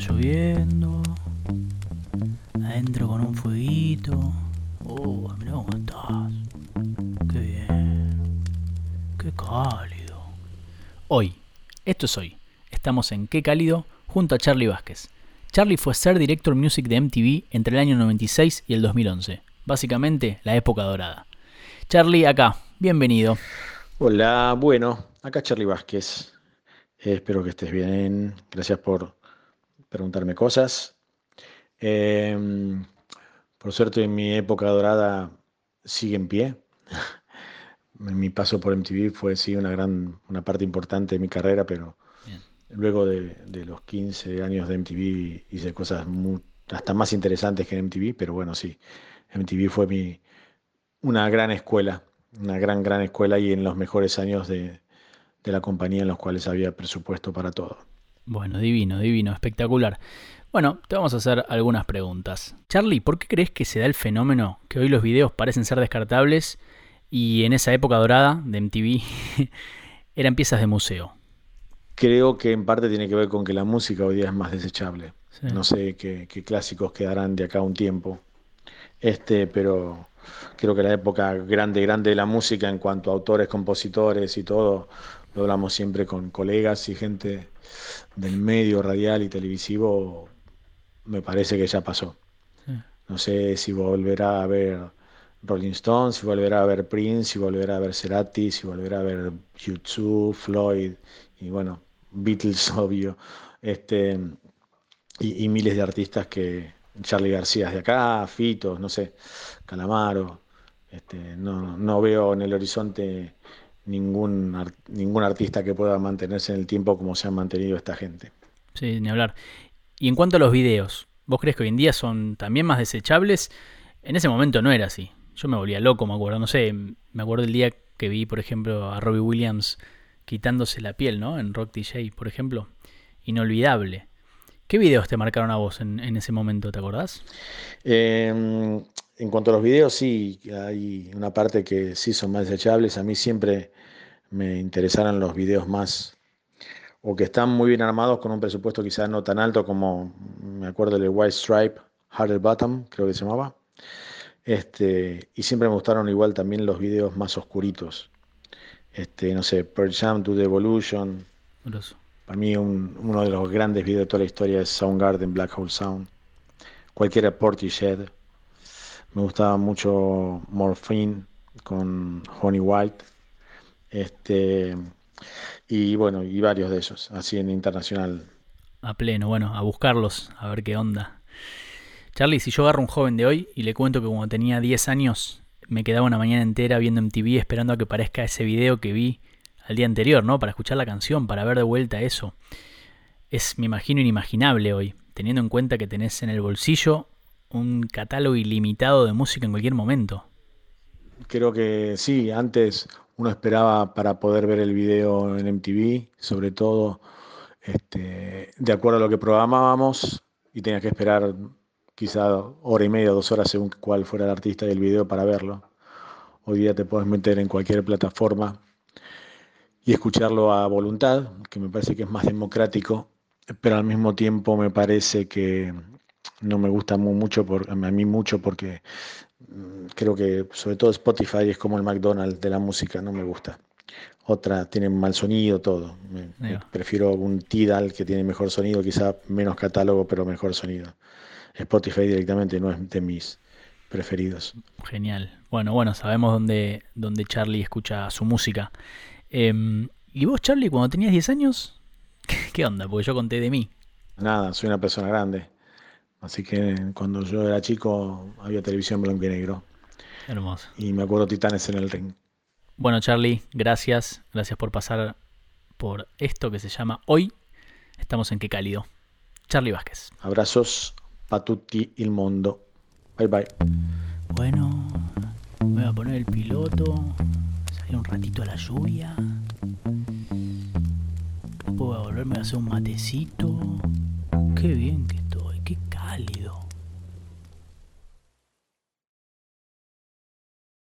lloviendo. Adentro con un fueguito. Oh, mirá cómo estás. Qué bien. Qué cálido. Hoy, esto es hoy. Estamos en Qué cálido junto a Charlie Vázquez. Charlie fue ser director music de MTV entre el año 96 y el 2011. Básicamente, la época dorada. Charlie, acá. Bienvenido. Hola, bueno, acá Charlie Vázquez. Espero que estés bien. Gracias por preguntarme cosas. Em, por suerte, mi época dorada sigue en pie. mi paso por MTV fue sí una gran, una parte importante de mi carrera, pero luego de, los 15 años de MTV hice cosas hasta más interesantes que en MTV, pero bueno, sí, MTV fue mi, una gran escuela, una gran, gran escuela y en los mejores años de, de la compañía en los cuales había presupuesto para todo. Bueno, divino, divino, espectacular. Bueno, te vamos a hacer algunas preguntas. Charlie, ¿por qué crees que se da el fenómeno que hoy los videos parecen ser descartables y en esa época dorada de MTV eran piezas de museo? Creo que en parte tiene que ver con que la música hoy día es más desechable. No sé qué, clásicos quedarán de acá a un tiempo. Este, pero creo que la época grande, grande de la música en cuanto a autores, compositores y todo, lo hablamos siempre con colegas y gente del medio radial y televisivo, me parece que ya pasó. No sé si volverá a ver Rolling Stones, si volverá a ver Prince, si volverá a ver Cerati, si volverá a ver YouTube, Floyd y bueno, Beatles, obvio, este, y, miles de artistas que Charlie García es de acá, Fito, no sé, Calamaro, este, no, no veo en el horizonte ningún, ningún artista que pueda mantenerse en el tiempo como se han mantenido esta gente. Sí, ni hablar. Y en cuanto a los videos, ¿vos crees que hoy en día son también más desechables? En ese momento no era así. Yo me volvía loco, me acuerdo. No sé, me acuerdo el día que vi, por ejemplo, a Robbie Williams quitándose la piel, ¿no? En Rock DJ, por ejemplo. Inolvidable. ¿Qué videos te marcaron a vos en, ese momento, te acordás? Eh, en cuanto a los videos, sí, hay una parte que sí son más desechables. A mí siempre me interesaron los videos más, o que están muy bien armados con un presupuesto quizás no tan alto como, me acuerdo del White Stripe, Harder Bottom, creo que se llamaba. Este, y siempre me gustaron igual también los videos más oscuritos. Este, no sé, Pearl Jam to the Evolution. Para mí uno de los grandes videos de toda la historia es Soundgarden, Black Hole Sound. Cualquiera Portishead. Me gustaba mucho Morphine con Honey White. Este, y bueno, y varios de esos, así en internacional. A pleno, bueno, a buscarlos, a ver qué onda. Charlie, si yo agarro un joven de hoy y le cuento que cuando tenía 10 años me quedaba una mañana entera viendo MTV esperando a que aparezca ese video que vi al día anterior, ¿no? Para escuchar la canción, para ver de vuelta eso. Es, me imagino, inimaginable hoy, teniendo en cuenta que tenés en el bolsillo un catálogo ilimitado de música en cualquier momento. Creo que sí, antes uno esperaba para poder ver el video en MTV, sobre todo este, de acuerdo a lo que programábamos y tenía que esperar quizá hora y media, dos horas según cuál fuera el artista y el video para verlo. Hoy día te puedes meter en cualquier plataforma y escucharlo a voluntad, que me parece que es más democrático, pero al mismo tiempo me parece que no me gusta mucho, por, a mí mucho porque mm, creo que sobre todo Spotify es como el McDonald's de la música, no me gusta. Otra tiene mal sonido, todo. prefiero un Tidal que tiene mejor sonido, quizá menos catálogo, pero mejor sonido. Spotify directamente no es de mis preferidos. Genial. Bueno, bueno, sabemos dónde, dónde Charlie escucha su música. Em, ¿Y vos, Charlie, cuando tenías 10 años? ¿Qué onda? Porque yo conté de mí. Nada, soy una persona grande. Así que cuando yo era chico había televisión blanco y negro. Hermoso. Y me acuerdo Titanes en el ring. Bueno, Charlie, gracias. Gracias por pasar por esto que se llama Hoy. Estamos en Qué Cálido. Charlie Vázquez. Abrazos para tutti il mondo. Bye bye. Bueno, voy a poner el piloto. Salir un ratito a la lluvia. Después voy a volverme a hacer un matecito. Qué bien que